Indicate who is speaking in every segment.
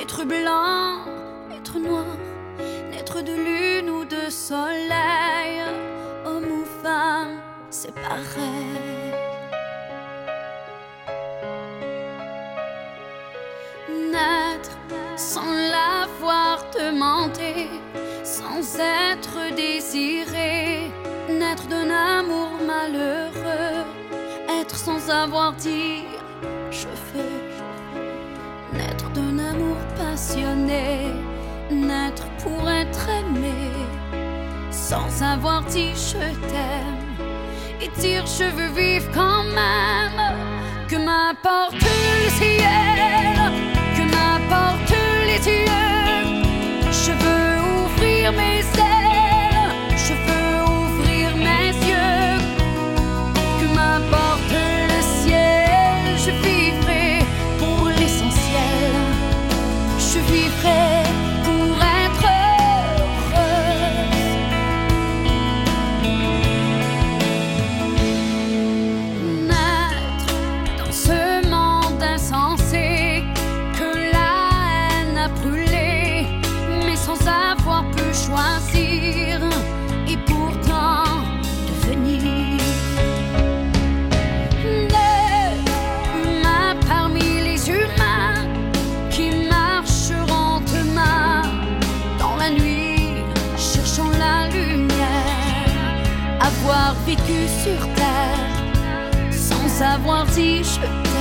Speaker 1: être blanc, être noir, naître de lune ou de soleil, homme ou femme, c'est pareil. Naître sans l'avoir demandé, sans être désiré, naître d'un amour malheureux, être sans avoir dit je veux, naître d'un amour passionné, naître pour être aimé, sans avoir dit je t'aime, et dire je veux vivre quand même, que m'apporte le ciel, que m'apporte les yeux, je veux ouvrir mes vécu sur terre. Sans avoir dit je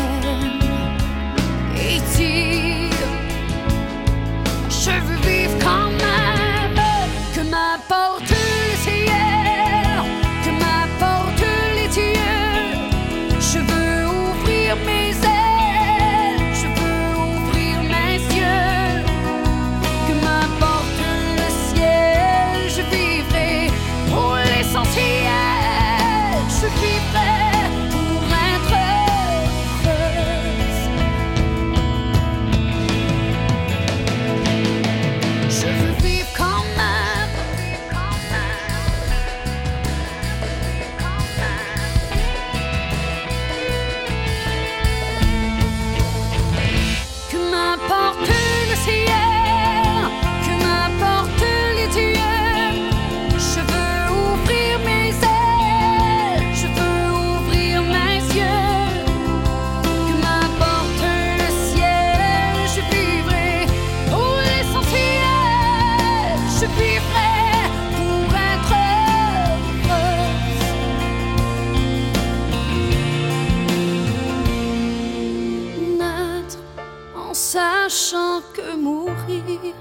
Speaker 1: sachant que mourir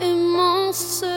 Speaker 1: est mon seul.